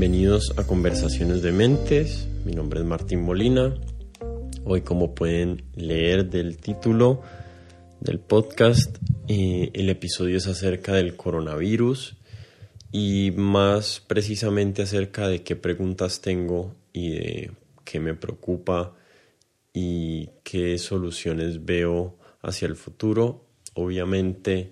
Bienvenidos a Conversaciones de Mentes. Mi nombre es Martín Molina. Hoy, como pueden leer del título del podcast, eh, el episodio es acerca del coronavirus y más precisamente acerca de qué preguntas tengo y de qué me preocupa y qué soluciones veo hacia el futuro. Obviamente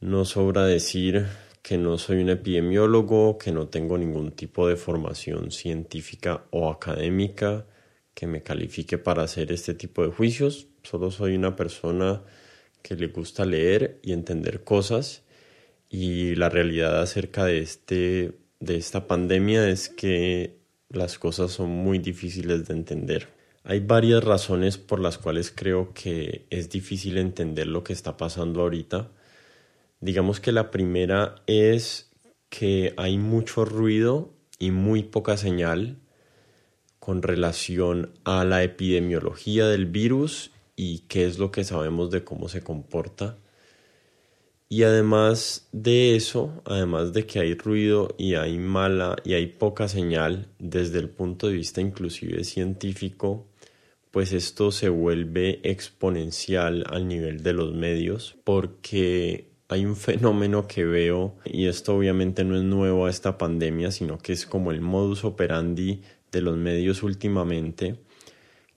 no sobra decir que no soy un epidemiólogo, que no tengo ningún tipo de formación científica o académica que me califique para hacer este tipo de juicios. Solo soy una persona que le gusta leer y entender cosas y la realidad acerca de, este, de esta pandemia es que las cosas son muy difíciles de entender. Hay varias razones por las cuales creo que es difícil entender lo que está pasando ahorita Digamos que la primera es que hay mucho ruido y muy poca señal con relación a la epidemiología del virus y qué es lo que sabemos de cómo se comporta. Y además de eso, además de que hay ruido y hay mala y hay poca señal desde el punto de vista inclusive científico, pues esto se vuelve exponencial al nivel de los medios porque hay un fenómeno que veo, y esto obviamente no es nuevo a esta pandemia, sino que es como el modus operandi de los medios últimamente,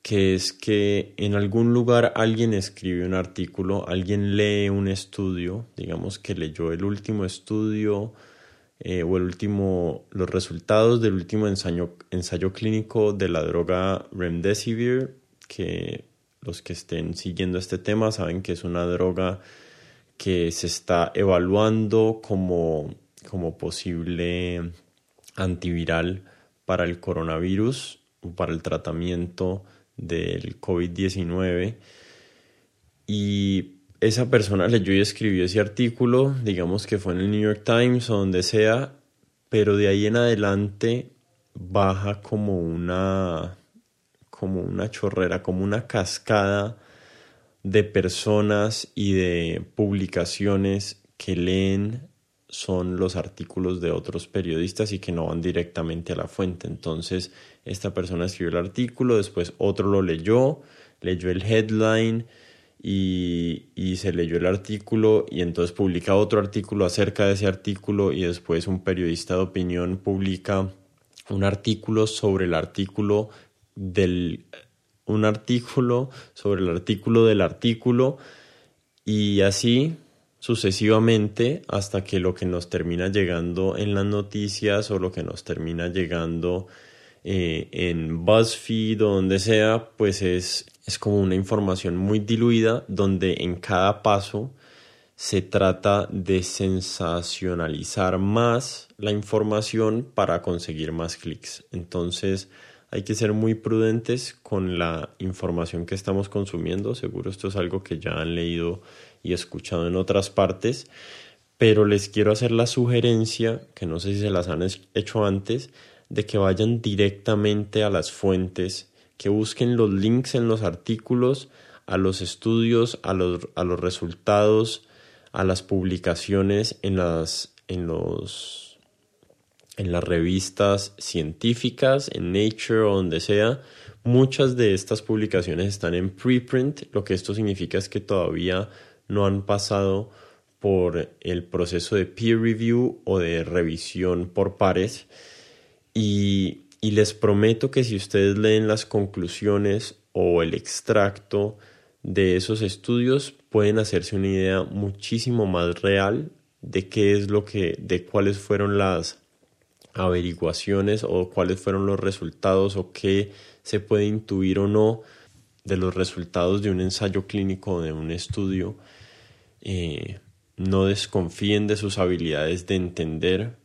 que es que en algún lugar alguien escribe un artículo, alguien lee un estudio, digamos que leyó el último estudio eh, o el último, los resultados del último ensayo, ensayo clínico de la droga Remdesivir, que los que estén siguiendo este tema saben que es una droga que se está evaluando como, como posible antiviral para el coronavirus, para el tratamiento del COVID-19. Y esa persona leyó y escribió ese artículo, digamos que fue en el New York Times o donde sea, pero de ahí en adelante baja como una como una chorrera, como una cascada de personas y de publicaciones que leen son los artículos de otros periodistas y que no van directamente a la fuente. Entonces, esta persona escribió el artículo, después otro lo leyó, leyó el headline y, y, se leyó el artículo y entonces publica otro artículo acerca de ese artículo y después un periodista de opinión publica un artículo sobre el artículo del un artículo sobre el artículo del artículo y así sucesivamente hasta que lo que nos termina llegando en las noticias o lo que nos termina llegando eh, en BuzzFeed o donde sea, pues es, es como una información muy diluida donde en cada paso se trata de sensacionalizar más la información para conseguir más clics. Entonces, hay que ser muy prudentes con la información que estamos consumiendo. Seguro esto es algo que ya han leído y escuchado en otras partes, pero les quiero hacer la sugerencia, que no sé si se las han hecho antes, de que vayan directamente a las fuentes, que busquen los links en los artículos, a los estudios, a los, a los resultados, a las publicaciones en, las, en los en las revistas científicas, en Nature o donde sea. Muchas de estas publicaciones están en preprint, lo que esto significa es que todavía no han pasado por el proceso de peer review o de revisión por pares. Y, les prometo que si ustedes leen las conclusiones o el extracto de esos estudios, pueden hacerse una idea muchísimo más real de qué es lo que, de cuáles fueron las averiguaciones o cuáles fueron los resultados o qué se puede intuir o no de los resultados de un ensayo clínico o de un estudio. Eh, no desconfíen de sus habilidades de entender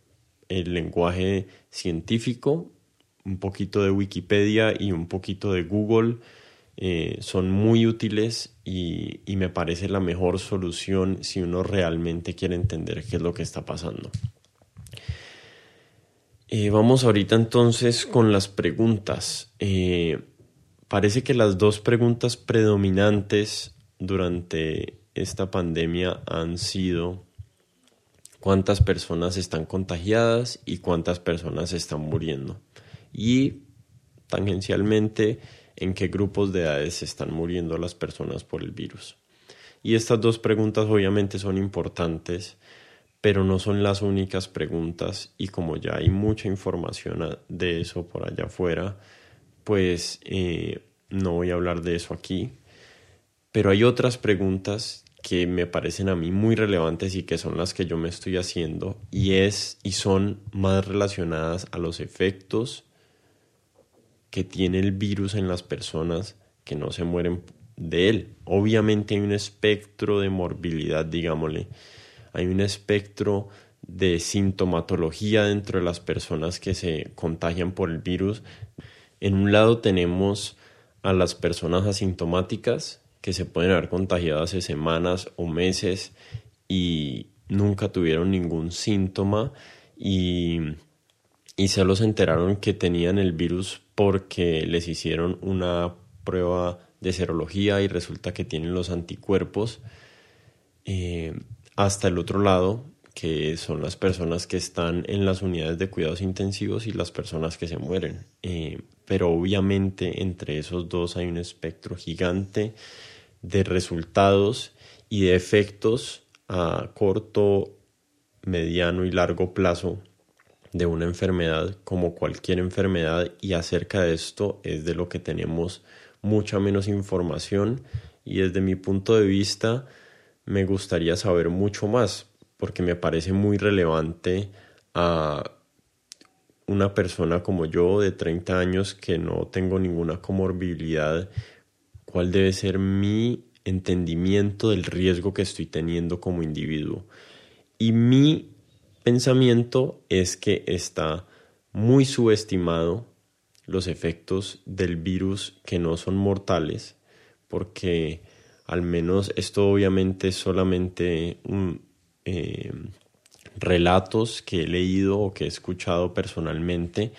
el lenguaje científico, un poquito de Wikipedia y un poquito de Google eh, son muy útiles y, y me parece la mejor solución si uno realmente quiere entender qué es lo que está pasando. Eh, vamos ahorita entonces con las preguntas. Eh, parece que las dos preguntas predominantes durante esta pandemia han sido cuántas personas están contagiadas y cuántas personas están muriendo. Y tangencialmente en qué grupos de edades están muriendo las personas por el virus. Y estas dos preguntas obviamente son importantes, pero no son las únicas preguntas y como ya hay mucha información de eso por allá afuera, pues eh, no voy a hablar de eso aquí. Pero hay otras preguntas que me parecen a mí muy relevantes y que son las que yo me estoy haciendo y es y son más relacionadas a los efectos que tiene el virus en las personas que no se mueren de él. Obviamente hay un espectro de morbilidad, digámosle, hay un espectro de sintomatología dentro de las personas que se contagian por el virus. En un lado tenemos a las personas asintomáticas que se pueden haber contagiado hace semanas o meses y nunca tuvieron ningún síntoma y, y se los enteraron que tenían el virus porque les hicieron una prueba de serología y resulta que tienen los anticuerpos. Eh, hasta el otro lado, que son las personas que están en las unidades de cuidados intensivos y las personas que se mueren. Eh, pero obviamente entre esos dos hay un espectro gigante de resultados y de efectos a corto, mediano y largo plazo de una enfermedad como cualquier enfermedad y acerca de esto es de lo que tenemos mucha menos información y desde mi punto de vista me gustaría saber mucho más porque me parece muy relevante a una persona como yo de 30 años que no tengo ninguna comorbilidad, cuál debe ser mi entendimiento del riesgo que estoy teniendo como individuo. Y mi pensamiento es que está muy subestimado los efectos del virus que no son mortales, porque al menos esto obviamente es solamente eh, relatos que he leído o que he escuchado personalmente,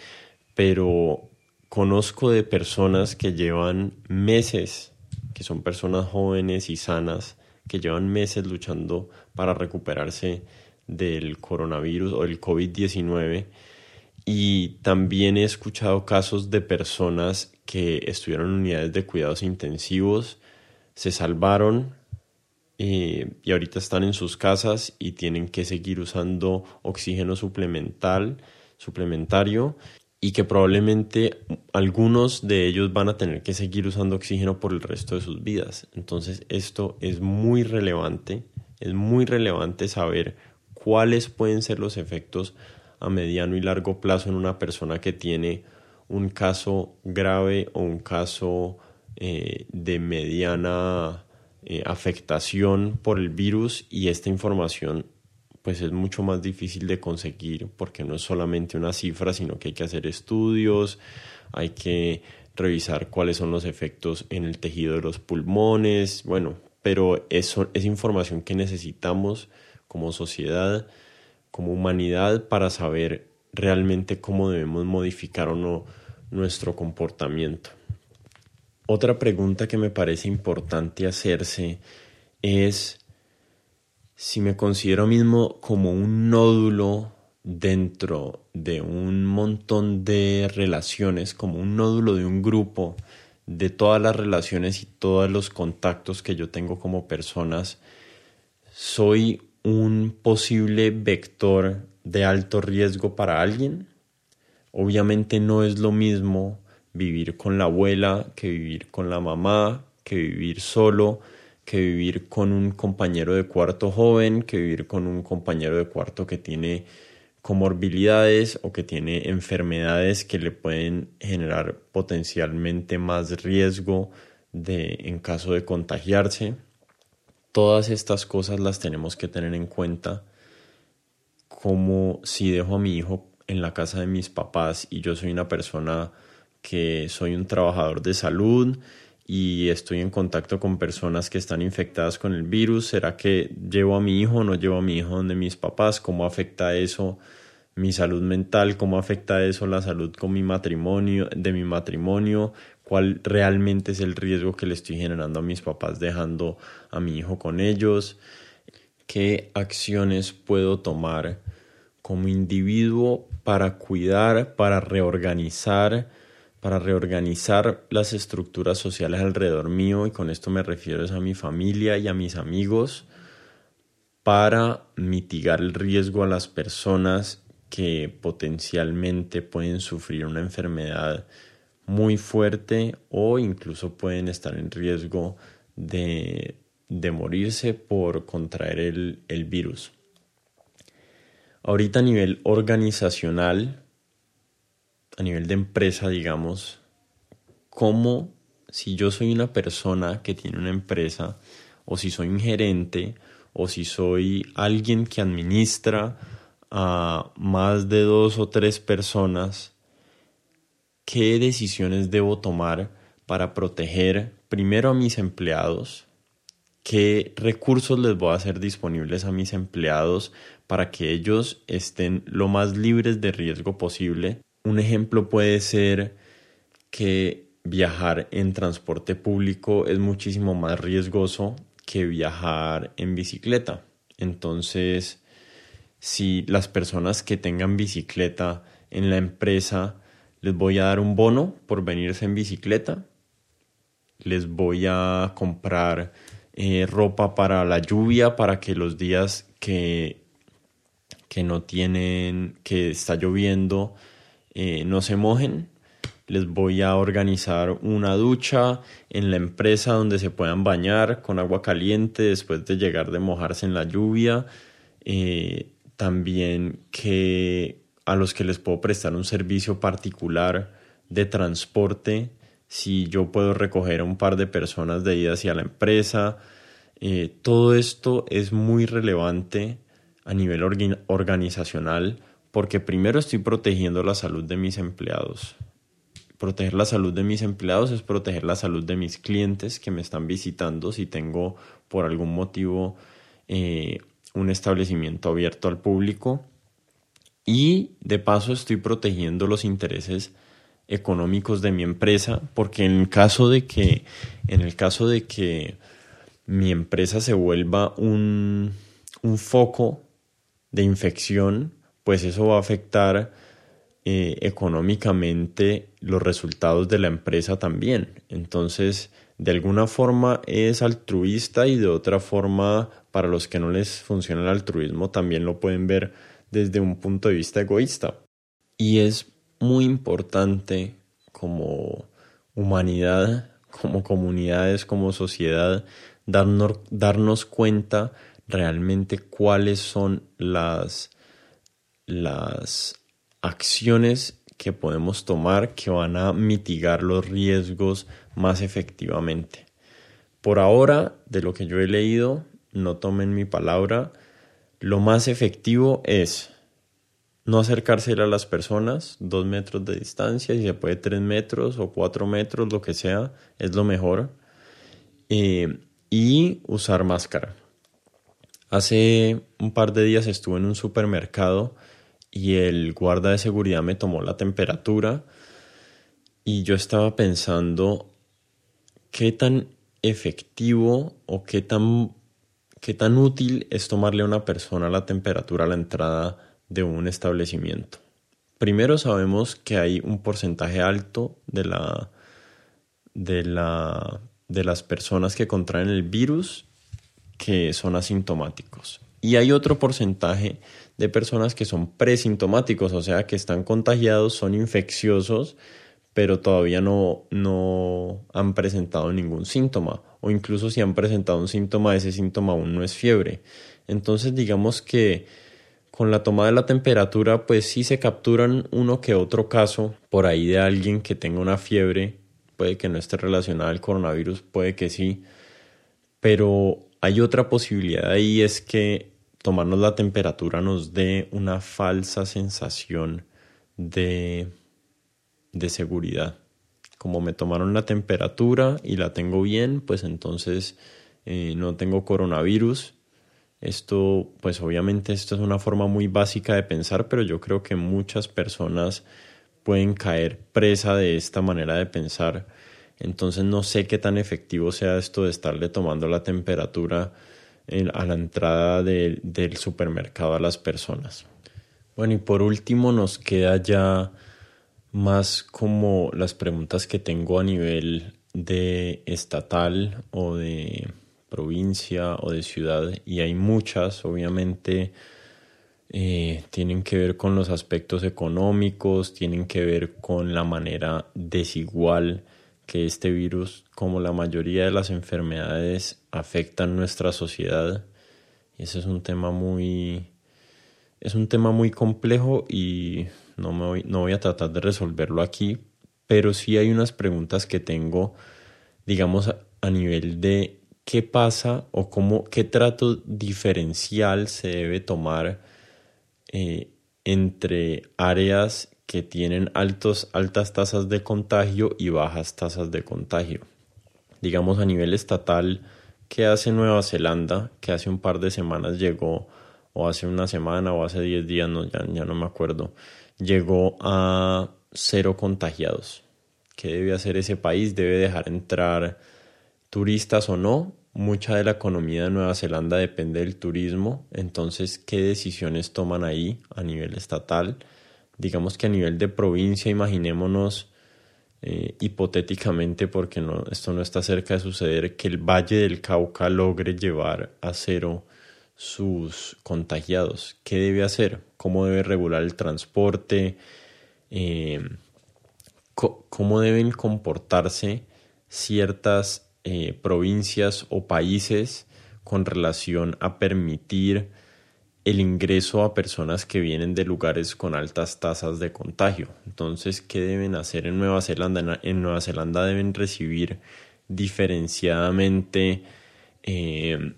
pero conozco de personas que llevan meses, que son personas jóvenes y sanas, que llevan meses luchando para recuperarse del coronavirus o el COVID-19 y también he escuchado casos de personas que estuvieron en unidades de cuidados intensivos, se salvaron eh, y ahorita están en sus casas y tienen que seguir usando oxígeno suplemental, suplementario y que probablemente algunos de ellos van a tener que seguir usando oxígeno por el resto de sus vidas. Entonces esto es muy relevante, es muy relevante saber cuáles pueden ser los efectos a mediano y largo plazo en una persona que tiene un caso grave o un caso eh, de mediana eh, afectación por el virus y esta información pues es mucho más difícil de conseguir porque no es solamente una cifra sino que hay que hacer estudios hay que revisar cuáles son los efectos en el tejido de los pulmones bueno pero eso es información que necesitamos como sociedad, como humanidad, para saber realmente cómo debemos modificar o no nuestro comportamiento. Otra pregunta que me parece importante hacerse es si me considero mismo como un nódulo dentro de un montón de relaciones, como un nódulo de un grupo, de todas las relaciones y todos los contactos que yo tengo como personas, soy un posible vector de alto riesgo para alguien. Obviamente no es lo mismo vivir con la abuela que vivir con la mamá, que vivir solo, que vivir con un compañero de cuarto joven, que vivir con un compañero de cuarto que tiene comorbilidades o que tiene enfermedades que le pueden generar potencialmente más riesgo de en caso de contagiarse. Todas estas cosas las tenemos que tener en cuenta como si dejo a mi hijo en la casa de mis papás y yo soy una persona que soy un trabajador de salud y estoy en contacto con personas que están infectadas con el virus, ¿será que llevo a mi hijo o no llevo a mi hijo donde mis papás? ¿Cómo afecta eso mi salud mental? ¿Cómo afecta eso la salud con mi matrimonio, de mi matrimonio? cuál realmente es el riesgo que le estoy generando a mis papás dejando a mi hijo con ellos, qué acciones puedo tomar como individuo para cuidar, para reorganizar, para reorganizar las estructuras sociales alrededor mío, y con esto me refiero a mi familia y a mis amigos, para mitigar el riesgo a las personas que potencialmente pueden sufrir una enfermedad muy fuerte o incluso pueden estar en riesgo de, morirse por contraer el, el virus. Ahorita a nivel organizacional, a nivel de empresa, digamos, cómo si yo soy una persona que tiene una empresa, o si soy un gerente, o si soy alguien que administra a más de dos o tres personas, qué decisiones debo tomar para proteger primero a mis empleados, qué recursos les voy a hacer disponibles a mis empleados para que ellos estén lo más libres de riesgo posible. Un ejemplo puede ser que viajar en transporte público es muchísimo más riesgoso que viajar en bicicleta. Entonces, si las personas que tengan bicicleta en la empresa les voy a dar un bono por venirse en bicicleta, les voy a comprar eh, ropa para la lluvia, para que los días que que no tienen, que está lloviendo, eh, no se mojen. Les voy a organizar una ducha en la empresa donde se puedan bañar con agua caliente después de llegar de mojarse en la lluvia. Eh, también que a los que les puedo prestar un servicio particular de transporte, si yo puedo recoger a un par de personas de ida hacia la empresa. Eh, todo esto es muy relevante a nivel organizacional porque primero estoy protegiendo la salud de mis empleados. Proteger la salud de mis empleados es proteger la salud de mis clientes que me están visitando si tengo por algún motivo eh, un establecimiento abierto al público. Y de paso estoy protegiendo los intereses económicos de mi empresa porque en el caso de que en el caso de que mi empresa se vuelva un, un foco de infección, pues eso va a afectar eh, económicamente los resultados de la empresa también. Entonces, de alguna forma es altruista y de otra forma, para los que no les funciona el altruismo, también lo pueden ver desde un punto de vista egoísta. Y es muy importante como humanidad, como comunidades, como sociedad, darnos, darnos cuenta realmente cuáles son las, las acciones que podemos tomar que van a mitigar los riesgos más efectivamente. Por ahora, de lo que yo he leído, no tomen mi palabra, lo más efectivo es no acercarse a las personas, dos metros de distancia, si se puede tres metros o cuatro metros, lo que sea, es lo mejor. Eh, y usar máscara. Hace un par de días estuve en un supermercado y el guarda de seguridad me tomó la temperatura y yo estaba pensando qué tan efectivo o qué tan, qué tan útil es tomarle a una persona la temperatura a la entrada de un establecimiento. Primero sabemos que hay un porcentaje alto de la de la de las personas que contraen el virus que son asintomáticos. Y hay otro porcentaje de personas que son presintomáticos, o sea, que están contagiados, son infecciosos, pero todavía no, no han presentado ningún síntoma. O incluso si han presentado un síntoma, ese síntoma aún no es fiebre. Entonces, digamos que con la toma de la temperatura, pues sí se capturan uno que otro caso por ahí de alguien que tenga una fiebre. Puede que no esté relacionada al coronavirus, puede que sí. Pero hay otra posibilidad ahí es que tomarnos la temperatura nos dé una falsa sensación de, de seguridad. Como me tomaron la temperatura y la tengo bien, pues entonces eh, no tengo coronavirus. Esto, pues obviamente esto es una forma muy básica de pensar, pero yo creo que muchas personas pueden caer presa de esta manera de pensar entonces no sé qué tan efectivo sea esto de estarle tomando la temperatura a la entrada del supermercado a las personas. Bueno, y por último nos queda ya más como las preguntas que tengo a nivel de estatal o de provincia o de ciudad y hay muchas, obviamente eh, tienen que ver con los aspectos económicos, tienen que ver con la manera desigual que este virus, como la mayoría de las enfermedades, afectan nuestra sociedad. Y ese es un tema muy, es un tema muy complejo y no, me voy, no voy a tratar de resolverlo aquí, pero sí hay unas preguntas que tengo, digamos, a nivel de qué pasa o cómo, qué trato diferencial se debe tomar eh, entre áreas que tienen altos, altas tasas de contagio y bajas tasas de contagio. Digamos a nivel estatal, ¿qué hace Nueva Zelanda? Que hace un par de semanas llegó, o hace una semana, o hace 10 días, no, ya, ya no me acuerdo, llegó a cero contagiados. ¿Qué debe hacer ese país? ¿Debe dejar entrar turistas o no? Mucha de la economía de Nueva Zelanda depende del turismo, entonces, ¿qué decisiones toman ahí a nivel estatal? Digamos que a nivel de provincia, imaginémonos eh, hipotéticamente, porque esto no está cerca de suceder, que el Valle del Cauca logre llevar a cero sus contagiados. ¿Qué debe hacer? ¿Cómo debe regular el transporte? Eh, ¿Cómo deben comportarse ciertas eh, provincias o países con relación a permitir el ingreso a personas que vienen de lugares con altas tasas de contagio. Entonces, ¿qué deben hacer en Nueva Zelanda? En Nueva Zelanda deben recibir diferenciadamente eh,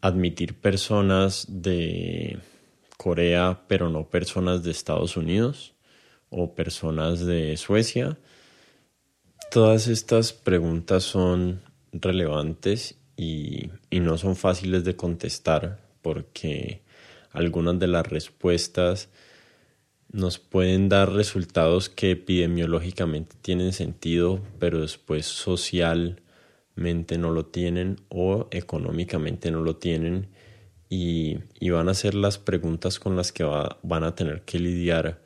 admitir personas de Corea, pero no personas de Estados Unidos o personas de Suecia. Todas estas preguntas son relevantes y, y no son fáciles de contestar porque algunas de las respuestas nos pueden dar resultados que epidemiológicamente tienen sentido, pero después socialmente no lo tienen o económicamente no lo tienen y, van a ser las preguntas con las que van a tener que lidiar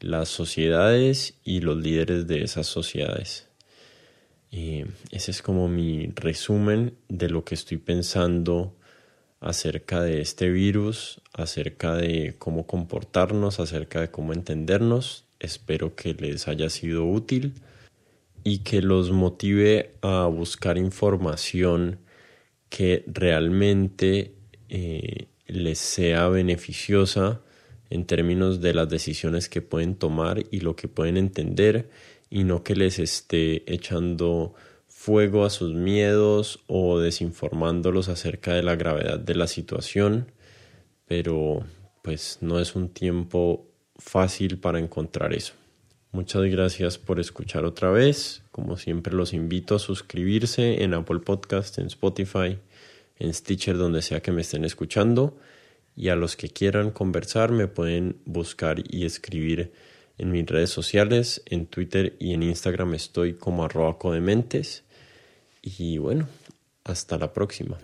las sociedades y los líderes de esas sociedades. Y ese es como mi resumen de lo que estoy pensando acerca de este virus, acerca de cómo comportarnos, acerca de cómo entendernos. Espero que les haya sido útil y que los motive a buscar información que realmente eh, les sea beneficiosa en términos de las decisiones que pueden tomar y lo que pueden entender y no que les esté echando fuego a sus miedos o desinformándolos acerca de la gravedad de la situación, pero pues no es un tiempo fácil para encontrar eso. Muchas gracias por escuchar otra vez. Como siempre los invito a suscribirse en Apple Podcast, en Spotify, en Stitcher, donde sea que me estén escuchando. Y a los que quieran conversar me pueden buscar y escribir en mis redes sociales, en Twitter y en Instagram estoy como arroba codementes. Y bueno, hasta la próxima.